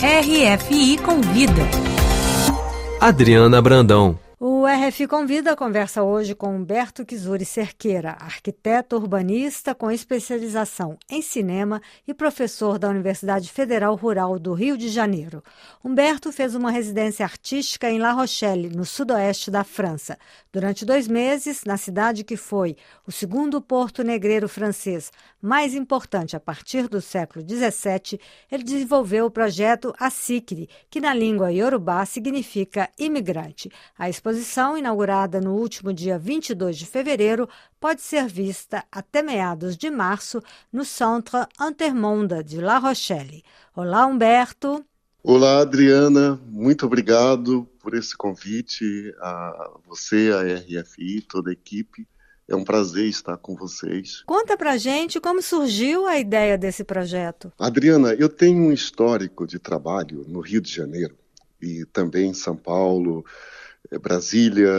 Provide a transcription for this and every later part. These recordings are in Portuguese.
RFI Convida. Adriana Brandão. O RF Convida conversa hoje com Humberto Kizuri Cerqueira, arquiteto urbanista com especialização em cinema e professor da Universidade Federal Rural do Rio de Janeiro. Humberto fez uma residência artística em La Rochelle, no sudoeste da França. Durante dois meses, na cidade que foi o segundo porto negreiro francês mais importante a partir do século XVII, ele desenvolveu o projeto Asikri, que na língua iorubá significa imigrante. A exposição, inaugurada no último dia 22 de fevereiro, pode ser vista até meados de março no Centre Intermonde de La Rochelle. Olá, Humberto. Olá, Adriana. Muito obrigado por esse convite a você, a RFI, toda a equipe. É um prazer estar com vocês. Conta pra gente como surgiu a ideia desse projeto. Adriana, eu tenho um histórico de trabalho no Rio de Janeiro e também em São Paulo, Brasília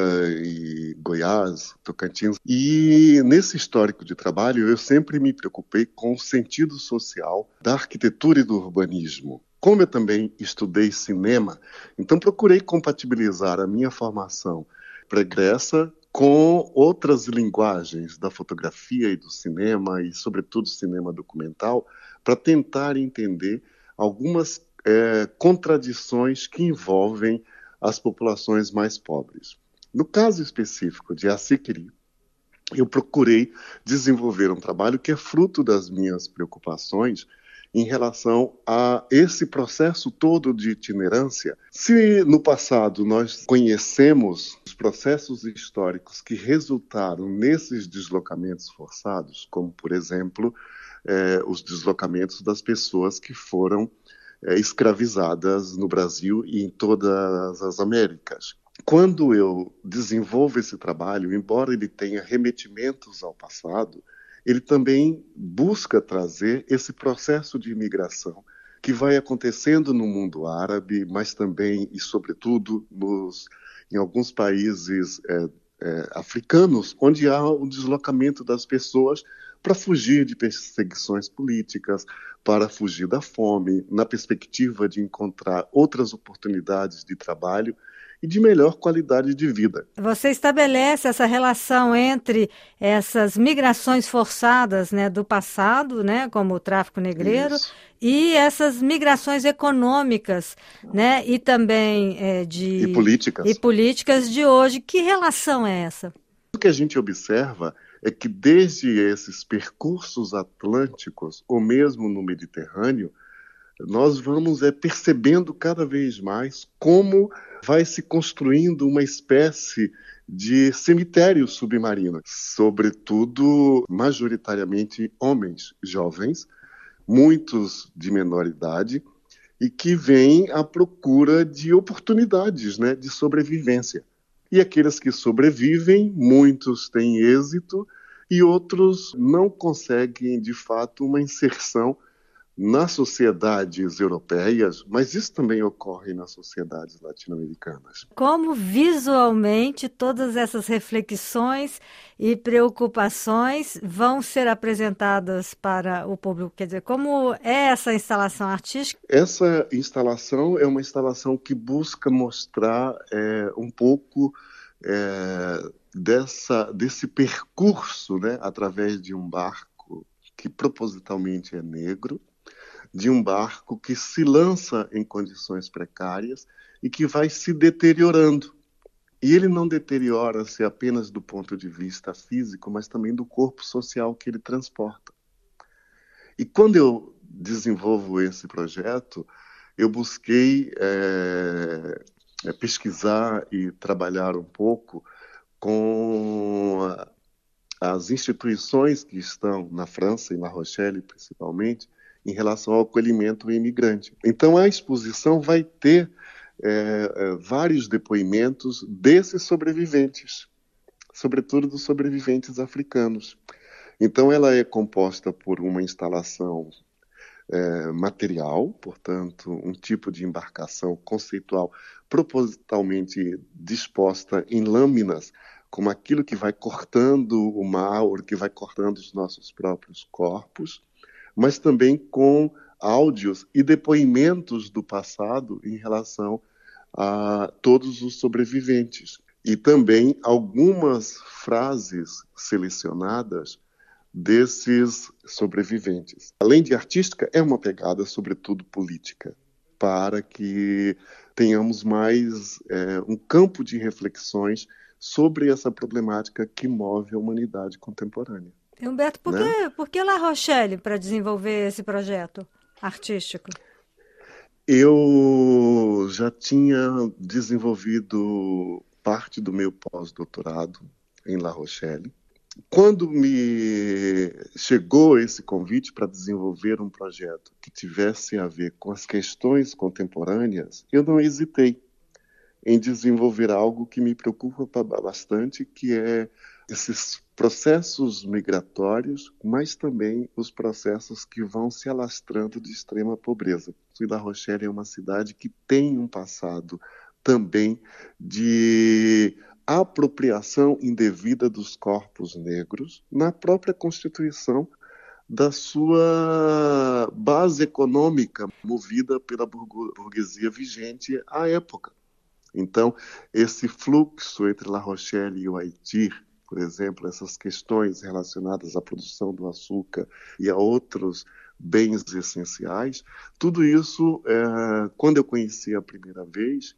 e Goiás, Tocantins. E nesse histórico de trabalho, eu sempre me preocupei com o sentido social da arquitetura e do urbanismo. Como eu também estudei cinema, então procurei compatibilizar a minha formação pregressa com outras linguagens da fotografia e do cinema, e sobretudo cinema documental, para tentar entender algumas é, contradições que envolvem as populações mais pobres. No caso específico de Asikiri, eu procurei desenvolver um trabalho que é fruto das minhas preocupações em relação a esse processo todo de itinerância. Se no passado nós conhecemos os processos históricos que resultaram nesses deslocamentos forçados, como, por exemplo, eh, os deslocamentos das pessoas que foram escravizadas no Brasil e em todas as Américas. Quando eu desenvolvo esse trabalho, embora ele tenha remetimentos ao passado, ele também busca trazer esse processo de imigração que vai acontecendo no mundo árabe, mas também e sobretudo nos, em alguns países é, é, africanos, onde há um deslocamento das pessoas para fugir de perseguições políticas, para fugir da fome, na perspectiva de encontrar outras oportunidades de trabalho e de melhor qualidade de vida. Você estabelece essa relação entre essas migrações forçadas né, do passado, né, como o tráfico negreiro, Isso. e essas migrações econômicas né, e também é, de. E políticas. E políticas de hoje. Que relação é essa? O que a gente observa é que desde esses percursos atlânticos, ou mesmo no Mediterrâneo, nós vamos é, percebendo cada vez mais como vai se construindo uma espécie de cemitério submarino, sobretudo, majoritariamente homens jovens, muitos de menor idade, e que vêm à procura de oportunidades né, de sobrevivência. E aqueles que sobrevivem, muitos têm êxito e outros não conseguem, de fato, uma inserção nas sociedades europeias, mas isso também ocorre nas sociedades latino-americanas. Como visualmente todas essas reflexões e preocupações vão ser apresentadas para o público? Quer dizer, como é essa instalação artística? Essa instalação é uma instalação que busca mostrar é, um pouco é, dessa, desse percurso né, através de um barco que propositalmente é negro de um barco que se lança em condições precárias e que vai se deteriorando. E ele não deteriora-se apenas do ponto de vista físico, mas também do corpo social que ele transporta. E quando eu desenvolvo esse projeto, eu busquei é, pesquisar e trabalhar um pouco com as instituições que estão na França e na Rochelle, principalmente, em relação ao acolhimento imigrante. Então, a exposição vai ter é, é, vários depoimentos desses sobreviventes, sobretudo dos sobreviventes africanos. Então, ela é composta por uma instalação é, material, portanto, um tipo de embarcação conceitual propositalmente disposta em lâminas, como aquilo que vai cortando o mar, ou que vai cortando os nossos próprios corpos mas também com áudios e depoimentos do passado em relação a todos os sobreviventes. E também algumas frases selecionadas desses sobreviventes. Além de artística, é uma pegada, sobretudo, política, para que tenhamos mais é, um campo de reflexões sobre essa problemática que move a humanidade contemporânea. Humberto, por, né? que, por que La Rochelle para desenvolver esse projeto artístico? Eu já tinha desenvolvido parte do meu pós-doutorado em La Rochelle. Quando me chegou esse convite para desenvolver um projeto que tivesse a ver com as questões contemporâneas, eu não hesitei em desenvolver algo que me preocupa bastante, que é esses processos migratórios, mas também os processos que vão se alastrando de extrema pobreza. La Rochelle é uma cidade que tem um passado também de apropriação indevida dos corpos negros na própria Constituição da sua base econômica movida pela burguesia vigente à época. Então, esse fluxo entre La Rochelle e o Haiti, por exemplo, essas questões relacionadas à produção do açúcar e a outros bens essenciais, tudo isso, é, quando eu conheci a primeira vez,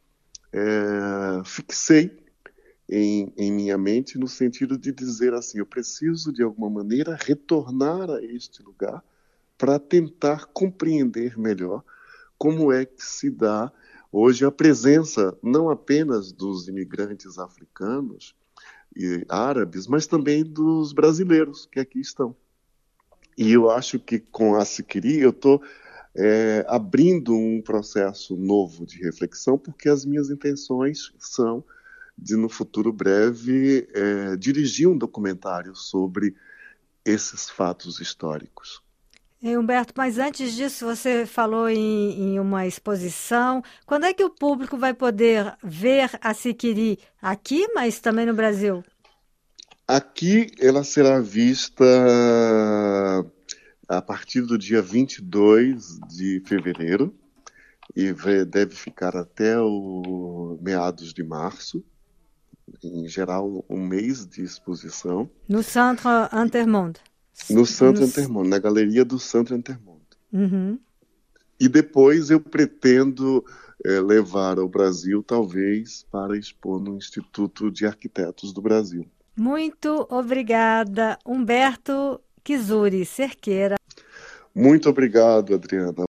é, fixei em, em, minha mente no sentido de dizer assim: eu preciso de alguma maneira retornar a este lugar para tentar compreender melhor como é que se dá hoje a presença não apenas dos imigrantes africanos e árabes, mas também dos brasileiros que aqui estão. E eu acho que com a Siquiri eu estou é, abrindo um processo novo de reflexão, porque as minhas intenções são de, no futuro breve, é, dirigir um documentário sobre esses fatos históricos. E Humberto, mas antes disso, você falou em, em, uma exposição. Quando é que o público vai poder ver a Siquiri aqui, mas também no Brasil? Aqui ela será vista a partir do dia 22 de fevereiro e deve ficar até o meados de março. Em geral, um mês de exposição. No Centre Intermonde. No Centro no... Intermonde, na galeria do Centro Intermonde. Uhum. E depois eu pretendo é, levar ao Brasil, talvez, para expor no Instituto de Arquitetos do Brasil. Muito obrigada, Humberto Kizuri Cerqueira. Muito obrigado, Adriana.